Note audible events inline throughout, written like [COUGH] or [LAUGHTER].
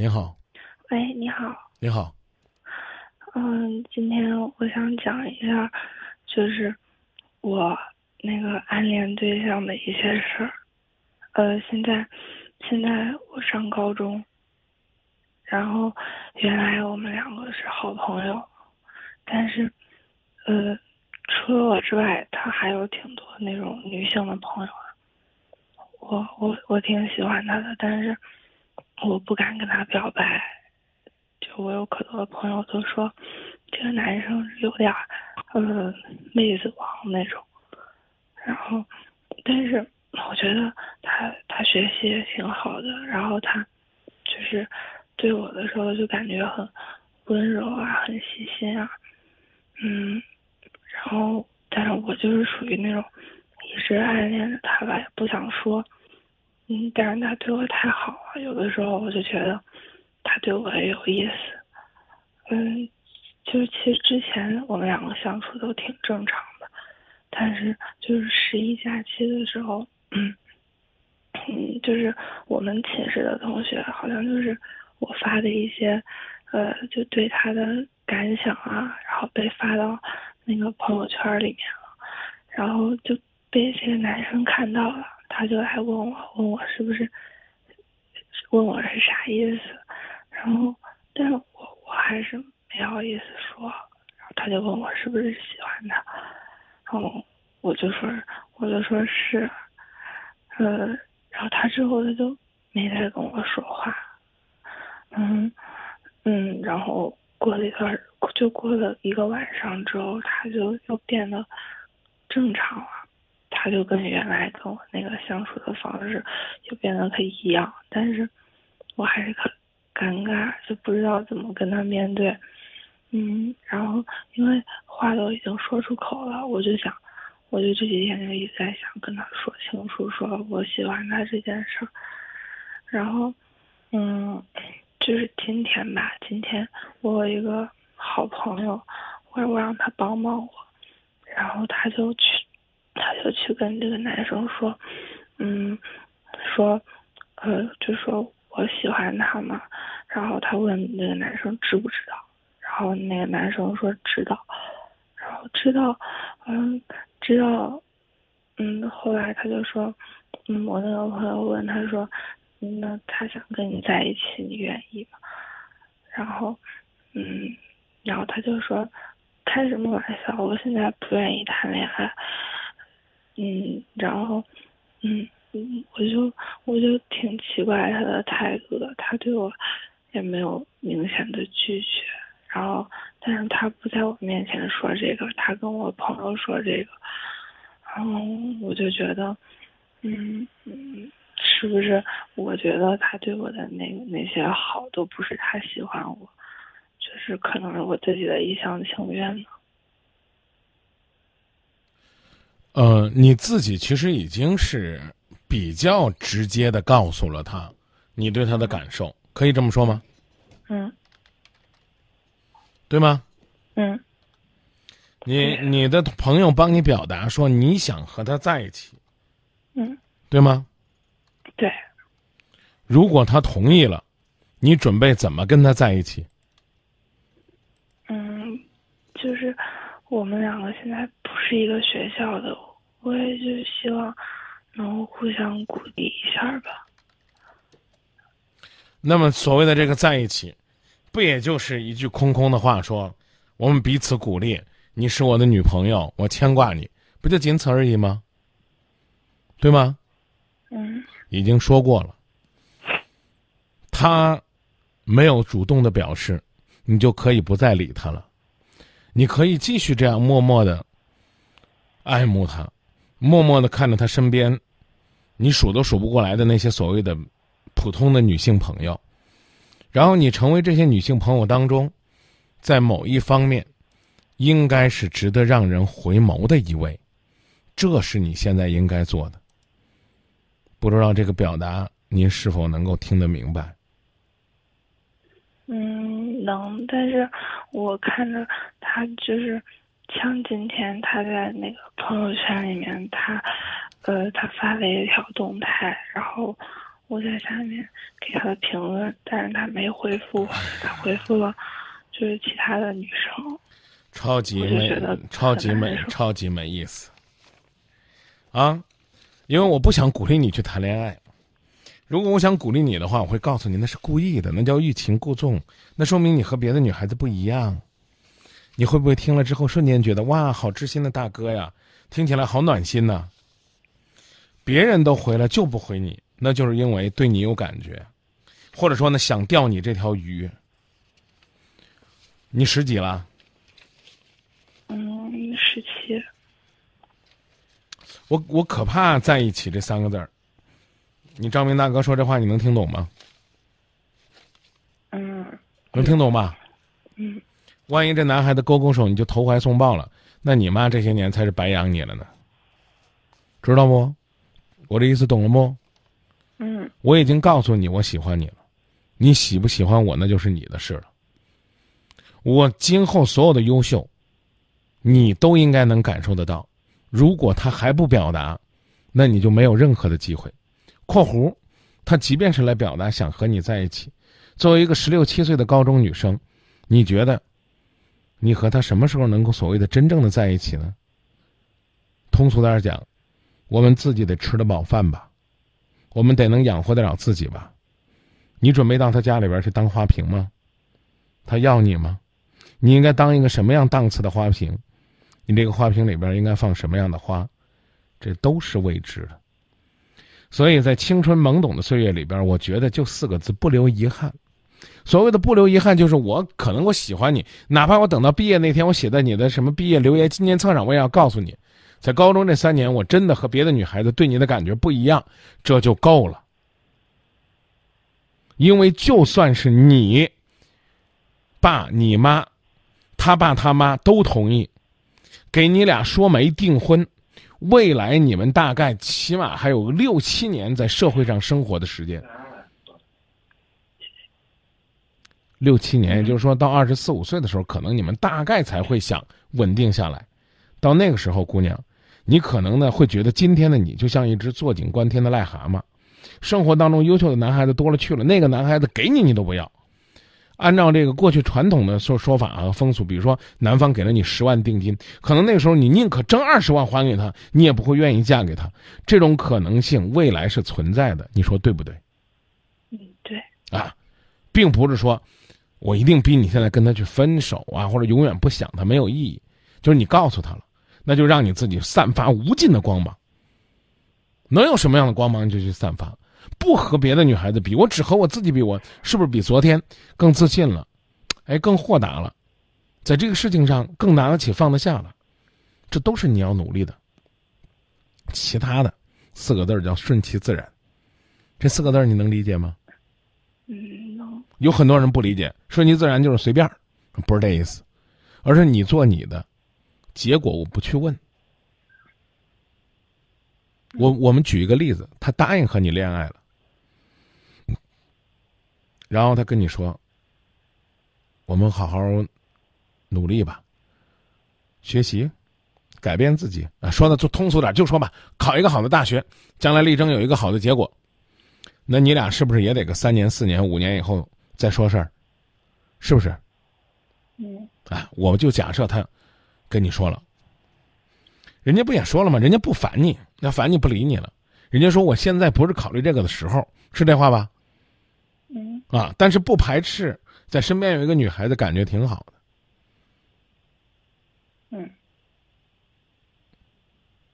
您好，喂，你好。你好，嗯，今天我想讲一下，就是我那个暗恋对象的一些事儿。呃，现在现在我上高中，然后原来我们两个是好朋友，但是呃，除了我之外，他还有挺多那种女性的朋友。我我我挺喜欢他的，但是我不敢跟他表白。就我有可多的朋友都说，这个男生有点儿呃妹子王那种。然后，但是我觉得他他学习也挺好的，然后他就是对我的时候就感觉很温柔啊，很细心啊，嗯，然后但是我就是属于那种一直暗恋着他吧，也不想说，嗯，但是他对我太好了，有的时候我就觉得他对我也有意思，嗯，就是其实之前我们两个相处都挺正常的。但是就是十一假期的时候，嗯，嗯，就是我们寝室的同学，好像就是我发的一些，呃，就对他的感想啊，然后被发到那个朋友圈里面了，然后就被这个男生看到了，他就来问我，问我是不是，问我是啥意思，然后，但是我我还是没好意思说，然后他就问我是不是喜欢他。然后，我就说，我就说是，呃，然后他之后他就没再跟我说话，嗯嗯，然后过了一段，就过了一个晚上之后，他就又变得正常了，他就跟原来跟我那个相处的方式就变得可一样，但是我还是很尴尬，就不知道怎么跟他面对。嗯，然后因为话都已经说出口了，我就想，我就这几天就一直在想跟他说清楚，说我喜欢他这件事儿。然后，嗯，就是今天吧，今天我有一个好朋友，我我让他帮帮我，然后他就去，他就去跟这个男生说，嗯，说，呃，就说我喜欢他嘛，然后他问那个男生知不知道。然后那个男生说知道，然后知道，嗯，知道，嗯，后来他就说，嗯，我那个朋友问他说，那他想跟你在一起，你愿意吗？然后，嗯，然后他就说，开什么玩笑，我现在不愿意谈恋爱。嗯，然后，嗯嗯，我就我就挺奇怪他的态度的，他对我也没有明显的拒绝。然后，但是他不在我面前说这个，他跟我朋友说这个，然后我就觉得，嗯嗯，是不是？我觉得他对我的那那些好都不是他喜欢我，就是可能是我自己的一厢情愿呢。呃，你自己其实已经是比较直接的告诉了他，你对他的感受，可以这么说吗？嗯。对吗？嗯，你你的朋友帮你表达说你想和他在一起，嗯，对吗？对。如果他同意了，你准备怎么跟他在一起？嗯，就是我们两个现在不是一个学校的，我也就希望能互相鼓励一下吧。那么所谓的这个在一起。不也就是一句空空的话，说我们彼此鼓励，你是我的女朋友，我牵挂你，不就仅此而已吗？对吗？嗯。已经说过了，他没有主动的表示，你就可以不再理他了。你可以继续这样默默的爱慕他，默默的看着他身边，你数都数不过来的那些所谓的普通的女性朋友。然后你成为这些女性朋友当中，在某一方面，应该是值得让人回眸的一位，这是你现在应该做的。不知道这个表达您是否能够听得明白？嗯，能。但是我看着他就是像今天他在那个朋友圈里面，他呃，他发了一条动态，然后我在下面给他的评论，但是他没回复，他回复了就是其他的女生。超级没我就觉得，超级没很难，受超级没意思。啊，因为我不想鼓励你去谈恋爱。如果我想鼓励你的话，我会告诉你那是故意的，那叫欲擒故纵，那说明你和别的女孩子不一样。你会不会听了之后瞬间觉得哇，好知心的大哥呀，听起来好暖心呐、别人都回了就不回你，那就是因为对你有感觉，或者说呢想钓你这条鱼。你十几了？嗯，十七。我我可怕在一起这三个字儿。你张明大哥说这话，你能听懂吗？嗯能听懂吧？嗯，万一这男孩子勾勾手，你就投怀送抱了，那你妈这些年才是白养你了呢。知道不？我这意思懂了不？嗯我已经告诉你我喜欢你了，你喜不喜欢我那就是你的事了。我今后所有的优秀，你都应该能感受得到。如果他还不表达，那你就没有任何的机会。（括弧）他即便是来表达想和你在一起，作为一个十六七岁的高中女生，你觉得你和他什么时候能够所谓的真正的在一起呢？通俗点讲，我们自己得吃得饱饭吧。我们得能养活得了自己吧？你准备到他家里边去当花瓶吗？他要你吗？你应该当一个什么样档次的花瓶？你这个花瓶里边应该放什么样的花？这都是未知的。所以在青春懵懂的岁月里边，我觉得就四个字：不留遗憾。所谓的不留遗憾，就是我可能我喜欢你，哪怕我等到毕业那天，我写在你的什么毕业留言纪念册上，我也要告诉你，在高中这三年，我真的和别的女孩子对你的感觉不一样，这就够了。因为就算是你爸、你妈、他爸他妈都同意，给你俩说媒订婚，未来你们大概起码还有六七年在社会上生活的时间。六七年，也就是说到二十四五岁的时候，可能你们大概才会想稳定下来。到那个时候，姑娘，你可能呢会觉得今天的你就像一只坐井观天的癞蛤蟆。生活当中优秀的男孩子多了去了，那个男孩子给你你都不要。按照这个过去传统的说说法和风俗，比如说男方给了你十万定金，可能那个时候你宁可挣二十万还给他，你也不会愿意嫁给他。这种可能性未来是存在的，你说对不对？嗯，对，啊，并不是说我一定逼你现在跟他去分手啊，或者永远不想他没有意义。就是你告诉他了，那就让你自己散发无尽的光芒。能有什么样的光芒你就去散发，不和别的女孩子比，我只和我自己比，我是不是比昨天更自信了？哎，更豁达了，在这个事情上更拿得起放得下了，这都是你要努力的。其他的四个字叫顺其自然，这四个字你能理解吗？嗯，能，有很多人不理解，顺其自然就是随便，不是这意思，而是你做你的，结果我不去问。我我们举一个例子，他答应和你恋爱了，然后他跟你说：“我们好好努力吧，学习，改变自己啊。”说的就通俗点，就说吧，考一个好的大学，将来力争有一个好的结果。那你俩是不是也得个三年、四年、五年以后再说事儿？是不是？嗯啊，我就假设他跟你说了，人家不也说了吗？人家不烦你，那烦你不理你了。人家说我现在不是考虑这个的时候，是这话吧？嗯啊，但是不排斥在身边有一个女孩子，感觉挺好的。嗯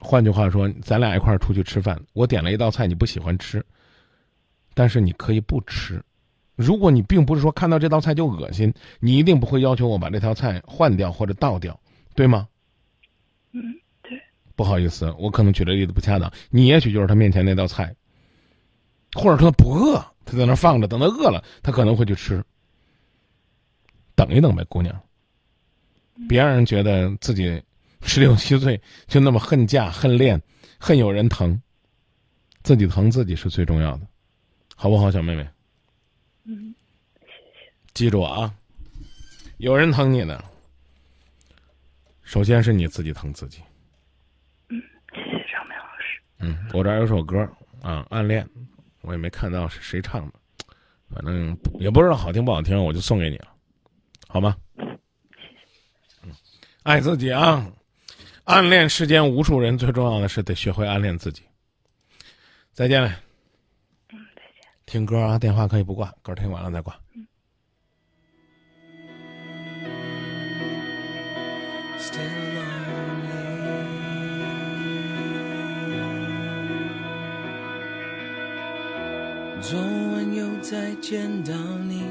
换句话说，咱俩一块儿出去吃饭，我点了一道菜你不喜欢吃，但是你可以不吃。如果你并不是说看到这道菜就恶心，你一定不会要求我把这道菜换掉或者倒掉，对吗？嗯，对，不好意思，我可能举的例子不恰当。你也许就是他面前那道菜，或者说他不饿，他在那放着，等他饿了，他可能会去吃。等一等呗，姑娘，别让人觉得自己十六七岁 [LAUGHS] 就那么恨嫁、恨恋、恨有人疼，自己疼自己是最重要的，好不好，小妹妹？嗯记住啊，有人疼你的，首先是你自己疼自己。嗯，我这儿有首歌啊，《暗恋》，我也没看到是谁唱的，反正也不知道好听不好听，我就送给你了，好吗？嗯，爱自己啊！暗恋世间无数人，最重要的是得学会暗恋自己。再见了。嗯，再见。听歌啊，电话可以不挂，歌听完了再挂。嗯。昨晚又再见到你，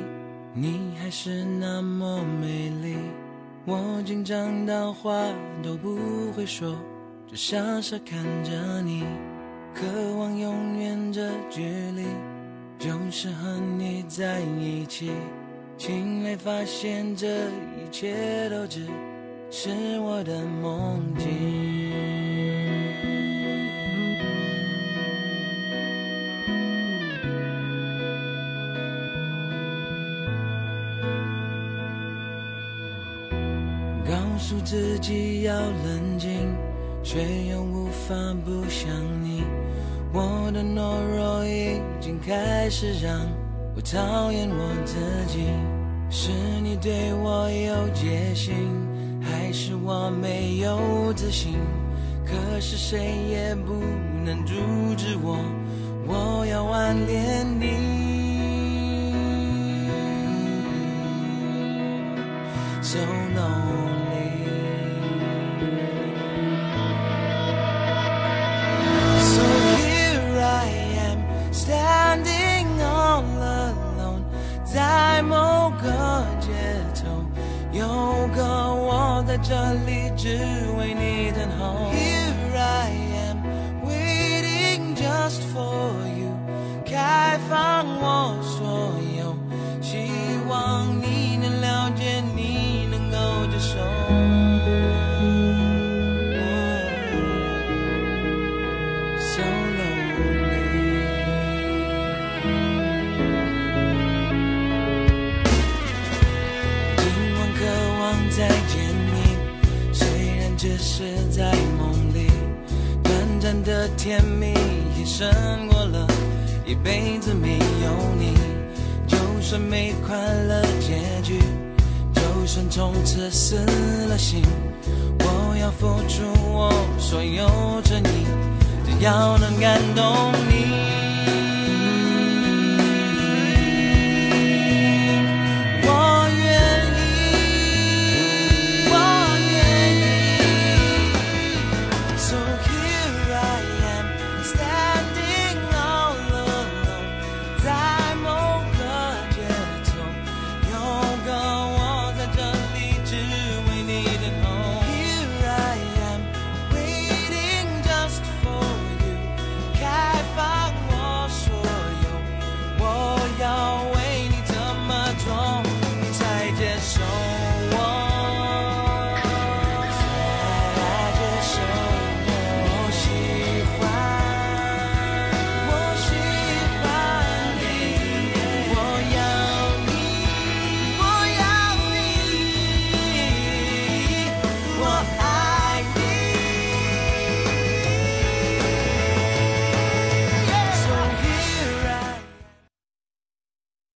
你还是那么美丽。我紧张到话都不会说，只傻傻看着你，渴望永远这距离，就是和你在一起。醒来发现这一切都只是我的梦境。己要冷静，却又无法不想你。我的懦弱已经开始让我讨厌我自己。是你对我有戒心，还是我没有自信？可是谁也不能阻止我，我要暗恋你。So no 我在这里只为你等候。Here I am waiting just for you，子没有你。就算没快乐结局，就算从此死了心，我要付出我所有诚意，只要能感动你。